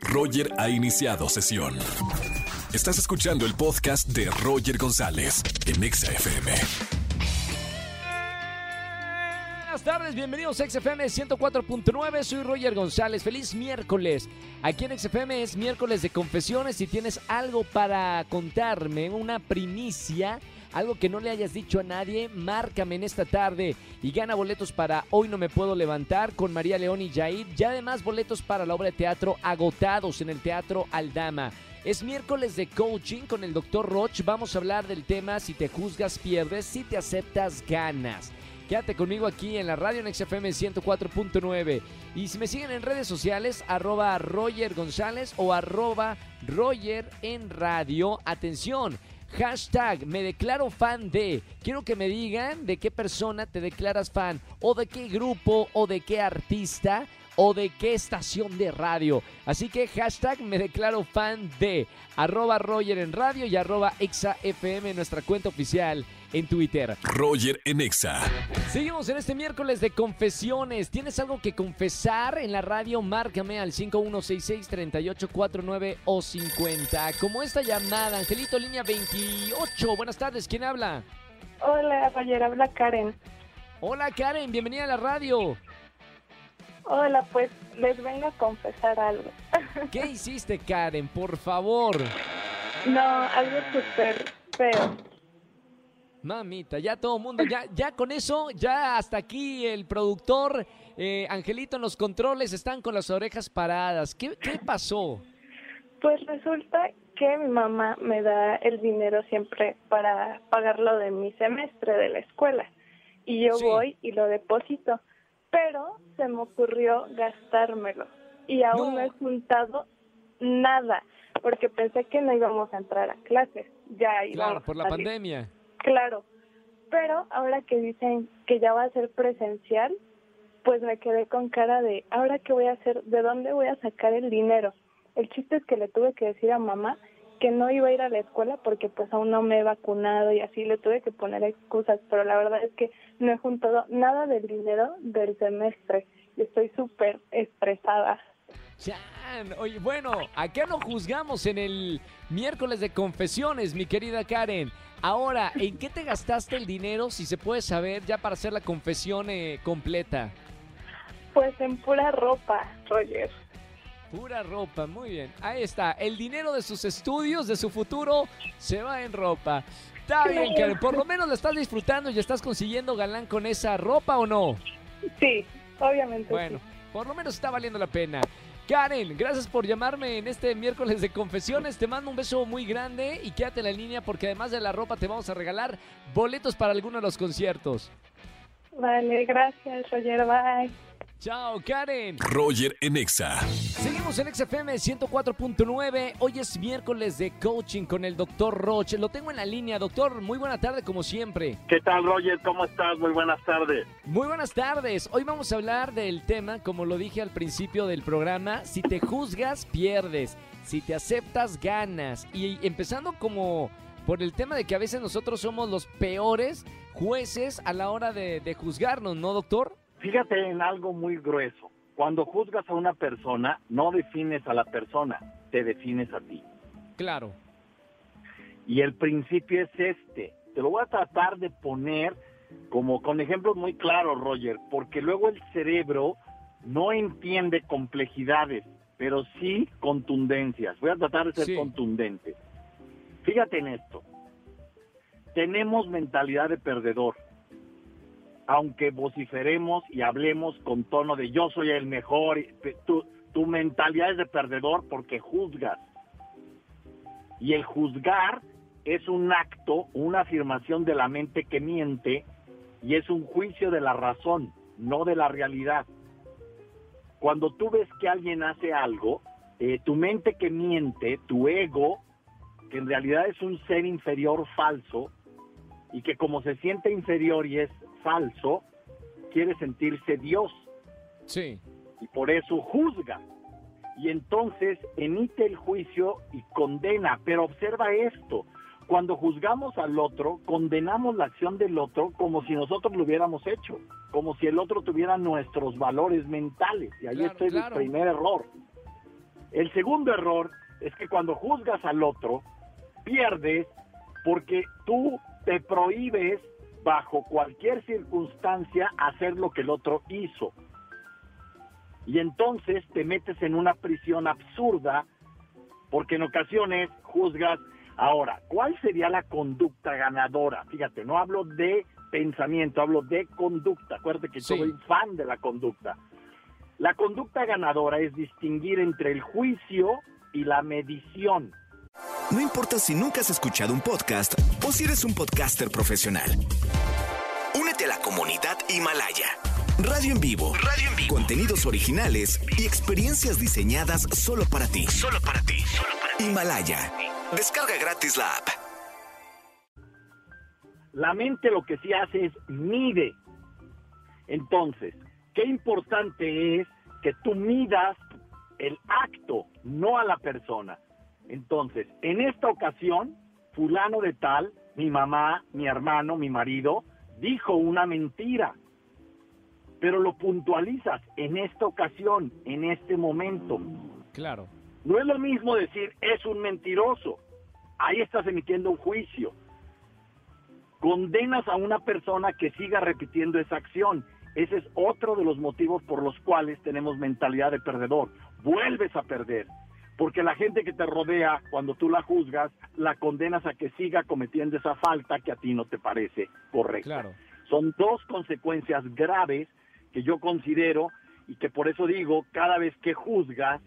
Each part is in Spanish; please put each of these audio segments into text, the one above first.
Roger ha iniciado sesión. Estás escuchando el podcast de Roger González en Exa FM. Buenas tardes, bienvenidos a XFM 104.9, soy Roger González, feliz miércoles. Aquí en XFM es miércoles de confesiones, si tienes algo para contarme, una primicia, algo que no le hayas dicho a nadie, márcame en esta tarde y gana boletos para Hoy no me puedo levantar con María León y Jair, y además boletos para la obra de teatro agotados en el Teatro Aldama. Es miércoles de coaching con el doctor Roch. Vamos a hablar del tema si te juzgas pierdes, si te aceptas ganas. Quédate conmigo aquí en la radio en XFM 104.9. Y si me siguen en redes sociales, arroba Roger González o arroba Roger en radio. Atención, hashtag me declaro fan de. Quiero que me digan de qué persona te declaras fan o de qué grupo o de qué artista o de qué estación de radio. Así que hashtag me declaro fan de arroba Roger en radio y arroba ExaFM, nuestra cuenta oficial en Twitter. Roger en Exa. Seguimos en este miércoles de confesiones. ¿Tienes algo que confesar en la radio? Márcame al 5166-3849 o 50. Como esta llamada, Angelito, línea 28. Buenas tardes, ¿quién habla? Hola, Roger, habla Karen. Hola Karen, bienvenida a la radio. Hola, pues les vengo a confesar algo. ¿Qué hiciste Karen? Por favor. No, algo súper feo. Mamita, ya todo el mundo, ya, ya con eso, ya hasta aquí el productor, eh, Angelito en los controles están con las orejas paradas. ¿Qué, qué pasó? Pues resulta que mi mamá me da el dinero siempre para pagar lo de mi semestre de la escuela. Y yo Sí. voy y lo deposito. Pero se me ocurrió gastármelo. Y aún No. no he juntado nada. Porque pensé que no íbamos a entrar a clases. Ya íbamos Claro, por la a pandemia. Claro, pero ahora que dicen que ya va a ser presencial, pues me quedé con cara de, ¿ahora qué voy a hacer? ¿De dónde voy a sacar el dinero? El chiste es que le tuve que decir a mamá que no iba a ir a la escuela porque pues aún no me he vacunado y así le tuve que poner excusas, pero la verdad es que no he juntado nada del dinero del semestre y estoy súper estresada. Chan, oye, bueno, acá no juzgamos en el miércoles de confesiones, mi querida Karen. Ahora, ¿en qué te gastaste el dinero, si se puede saber, ya para hacer la confesión eh, completa? Pues en pura ropa, Roger. Pura ropa, muy bien. Ahí está, el dinero de sus estudios, de su futuro, se va en ropa. Está bien, Karen, por lo menos la estás disfrutando y estás consiguiendo galán con esa ropa o no. Sí, obviamente. sí. Bueno, por lo menos está valiendo la pena. Karen, gracias por llamarme en este miércoles de confesiones. Te mando un beso muy grande y quédate en la línea porque además de la ropa te vamos a regalar boletos para alguno de los conciertos. Vale, gracias, Roger. Bye. Chao, Karen. Roger en Exa. Seguimos en XFM 104.9. Hoy es miércoles de coaching con el doctor Roche. Lo tengo en la línea, doctor. Muy buena tarde, como siempre. ¿Qué tal, Roger? ¿Cómo estás? Muy buenas tardes. Muy buenas tardes. Hoy vamos a hablar del tema, como lo dije al principio del programa, si te juzgas, pierdes. Si te aceptas, ganas. Y empezando como por el tema de que a veces nosotros somos los peores jueces a la hora de, de juzgarnos, ¿no, doctor? Fíjate en algo muy grueso. Cuando juzgas a una persona, no defines a la persona, te defines a ti. Claro. Y el principio es este. Te lo voy a tratar de poner como con ejemplos muy claros, Roger, porque luego el cerebro no entiende complejidades, pero sí contundencias. Voy a tratar de ser Sí. contundente. Fíjate en esto. Tenemos mentalidad de perdedor. Aunque vociferemos y hablemos con tono de yo soy el mejor, tu, tu mentalidad es de perdedor porque juzgas. Y el juzgar es un acto, una afirmación de la mente que miente y es un juicio de la razón, no de la realidad. Cuando tú ves que alguien hace algo, eh, tu mente que miente, tu ego, que en realidad es un ser inferior falso, y que como se siente inferior y es falso, quiere sentirse Dios Sí. y por eso juzga. Y entonces emite el juicio y condena. Pero observa esto, cuando juzgamos al otro, condenamos la acción del otro como si nosotros lo hubiéramos hecho, como si el otro tuviera nuestros valores mentales. Y ahí Claro, está el primer error. El segundo error es que cuando juzgas al otro, pierdes porque tú te prohíbes bajo cualquier circunstancia hacer lo que el otro hizo. Y entonces te metes en una prisión absurda porque en ocasiones juzgas. Ahora, ¿cuál sería la conducta ganadora? Fíjate, no hablo de pensamiento, hablo de conducta. Acuérdate que Sí. soy fan de la conducta. La conducta ganadora es distinguir entre el juicio y la medición. No importa si nunca has escuchado un podcast o si eres un podcaster profesional. Únete a la comunidad Himalaya. Radio en vivo. Radio en vivo. Contenidos originales y experiencias diseñadas solo para ti. Solo para ti. Himalaya. Descarga gratis la app. La mente lo que sí hace es mide. Entonces, qué importante es que tú midas el acto, no a la persona. Entonces, en esta ocasión, fulano de tal, mi mamá, mi hermano, mi marido, dijo una mentira. Pero lo puntualizas en esta ocasión, en este momento. Claro. No es lo mismo decir es un mentiroso. Ahí estás emitiendo un juicio. Condenas a una persona que siga repitiendo esa acción. Ese es otro de los motivos por los cuales tenemos mentalidad de perdedor. Vuelves a perder. Porque la gente que te rodea, cuando tú la juzgas, la condenas a que siga cometiendo esa falta que a ti no te parece correcta. Claro. Son dos consecuencias graves que yo considero y que por eso digo, cada vez que juzgas,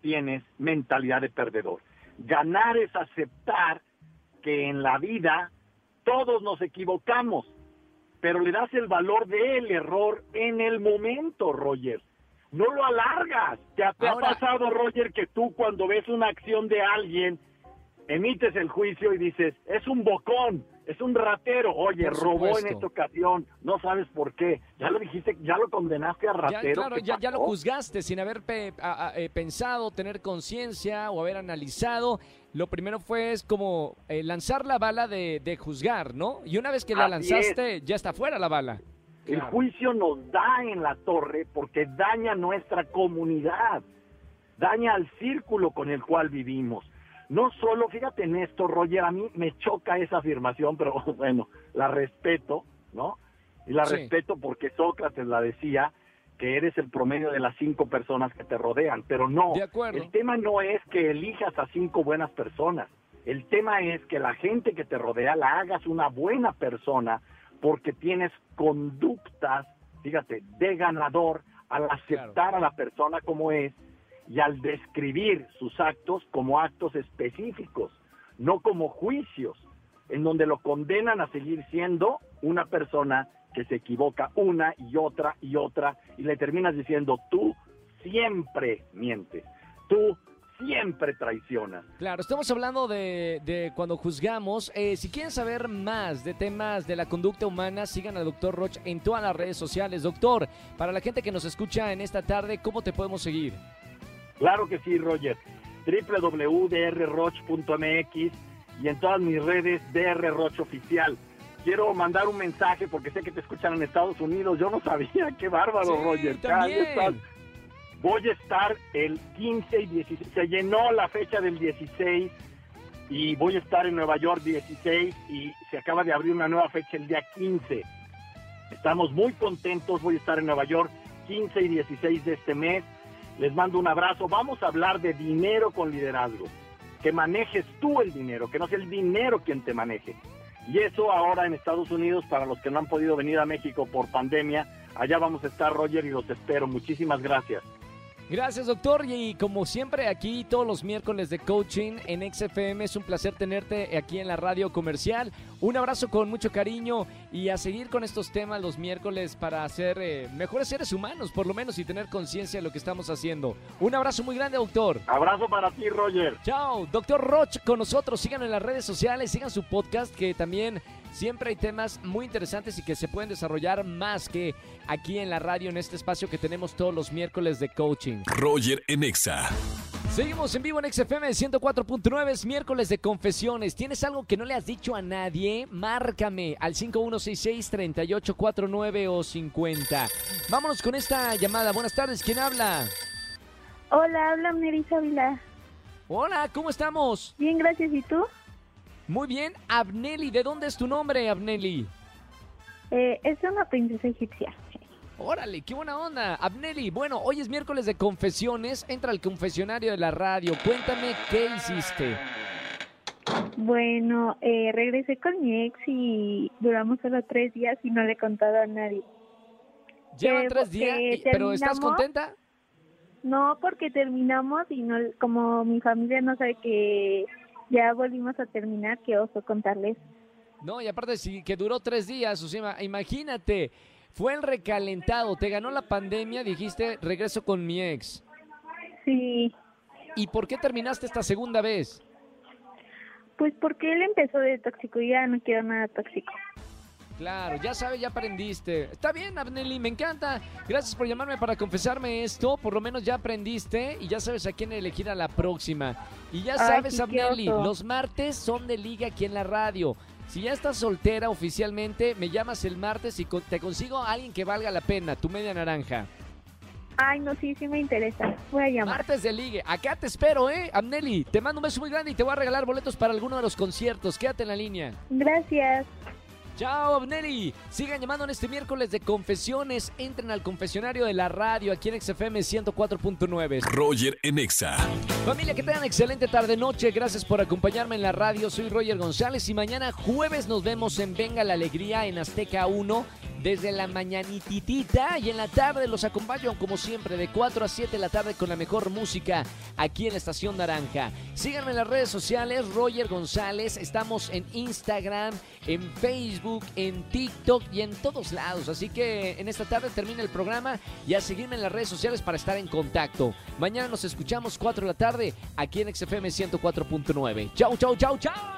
tienes mentalidad de perdedor. Ganar es aceptar que en la vida todos nos equivocamos, pero le das el valor del error en el momento, Roger. No lo alargas. ¿Te ha, te ha pasado, Roger, que tú cuando ves una acción de alguien, emites el juicio y dices, es un bocón, es un ratero, oye, robó en esta ocasión, no sabes por qué, ya lo dijiste, ya lo condenaste a Ya, ratero. claro, ¿qué ya, ya lo juzgaste sin haber pe- a- a- eh, pensado, tener conciencia o haber analizado. Lo primero fue es como eh, lanzar la bala de, de juzgar, ¿no? Y una vez que la Así lanzaste, ya está fuera la bala. El juicio nos da en la torre porque daña nuestra comunidad, daña al círculo con el cual vivimos. No solo, fíjate en esto, Roger, a mí me choca esa afirmación, pero bueno, la respeto, ¿no? Y la Sí. respeto porque Sócrates la decía, que eres el promedio de las cinco personas que te rodean, pero no, De acuerdo. el tema no es que elijas a cinco buenas personas, el tema es que la gente que te rodea la hagas una buena persona porque tienes conductas, fíjate, de ganador al aceptar a la persona como es y al describir sus actos como actos específicos, no como juicios, en donde lo condenan a seguir siendo una persona que se equivoca una y otra y otra y le terminas diciendo tú siempre mientes, tú siempre traicionas. Claro, estamos hablando de, de cuando juzgamos. Eh, si quieren saber más de temas de la conducta humana, sigan al doctor Roch en todas las redes sociales. Doctor, para la gente que nos escucha en esta tarde, ¿cómo te podemos seguir? Claro que sí, Roger. www.drroch.mx y en todas mis redes drroch oficial. Quiero mandar un mensaje porque sé que te escuchan en Estados Unidos. Yo no sabía, qué bárbaro, Sí, Roger. También. estás. Voy a estar el 15 y 16. Se llenó la fecha del 16 y voy a estar en Nueva York 16 y se acaba de abrir una nueva fecha el día 15. Estamos muy contentos. Voy a estar en Nueva York 15 y 16 de este mes. Les mando un abrazo. Vamos a hablar de dinero con liderazgo. Que manejes tú el dinero, que no sea el dinero quien te maneje. Y eso ahora en Estados Unidos, para los que no han podido venir a México por pandemia, allá vamos a estar, Roger, y los espero. Muchísimas gracias. Gracias, doctor. Y como siempre, aquí todos los miércoles de coaching en XFM. Es un placer tenerte aquí en la radio comercial. Un abrazo con mucho cariño y a seguir con estos temas los miércoles para ser eh, mejores seres humanos, por lo menos, y tener conciencia de lo que estamos haciendo. Un abrazo muy grande, doctor. Abrazo para ti, Roger. Chao, doctor Roch con nosotros. Sigan en las redes sociales, sigan su podcast que también siempre hay temas muy interesantes y que se pueden desarrollar más que aquí en la radio, en este espacio que tenemos todos los miércoles de coaching. Roger en Exa. Seguimos en vivo en XFM 104.9, es miércoles de confesiones. ¿Tienes algo que no le has dicho a nadie? Márcame al 5166-3849 o 50. Vámonos con esta llamada. Buenas tardes, ¿quién habla? Hola, habla Neris Ávila. Hola, ¿cómo estamos? Bien, gracias. ¿Y tú? Muy bien, Abneli, ¿de dónde es tu nombre, Abneli? Eh, es una princesa egipcia. Órale, qué buena onda. Abneli, bueno, hoy es miércoles de confesiones. Entra al confesionario de la radio. Cuéntame qué hiciste. Bueno, eh, regresé con mi ex y duramos solo tres días y no le he contado a nadie. Llevan Que- tres días, que y- pero ¿estás contenta? No, porque terminamos y no, como mi familia no sabe que ya volvimos a terminar, qué oso contarles. No, y aparte sí, que duró tres días, imagínate, fue el recalentado, te ganó la pandemia, dijiste, regreso con mi ex. Sí, ¿Y por qué terminaste esta segunda vez? pues porque él empezó de tóxico y ya no quiero nada tóxico. Claro, ya sabes, ya aprendiste. Está bien, Abneli, me encanta. Gracias por llamarme para confesarme esto. Por lo menos ya aprendiste y ya sabes a quién elegir a la próxima. Y ya sabes, Abneli, los martes son de liga aquí en la radio. Si ya estás soltera oficialmente, me llamas el martes y te consigo a alguien que valga la pena, tu media naranja. Ay, no, sí, sí me interesa. Voy a llamar. Martes de ligue. Acá te espero, ¿eh? Abneli, te mando un beso muy grande y te voy a regalar boletos para alguno de los conciertos. Quédate en la línea. Gracias. Chao, Abneli. Sigan llamando en este miércoles de confesiones. Entren al confesionario de la radio aquí en XFM 104.9. Roger en Exa. Familia, que tengan excelente tarde-noche. Gracias por acompañarme en la radio. Soy Roger González y mañana jueves nos vemos en Venga la Alegría en Azteca 1 desde la mañanititita y en la tarde los acompaño como siempre de 4 a 7 de la tarde con la mejor música aquí en la Estación Naranja. Síganme en las redes sociales, Roger González. Estamos en Instagram, en Facebook, en TikTok y en todos lados. Así que en esta tarde termina el programa y a seguirme en las redes sociales para estar en contacto. Mañana nos escuchamos 4 de la tarde aquí en XFM 104.9. Chau, chau, chau, chau.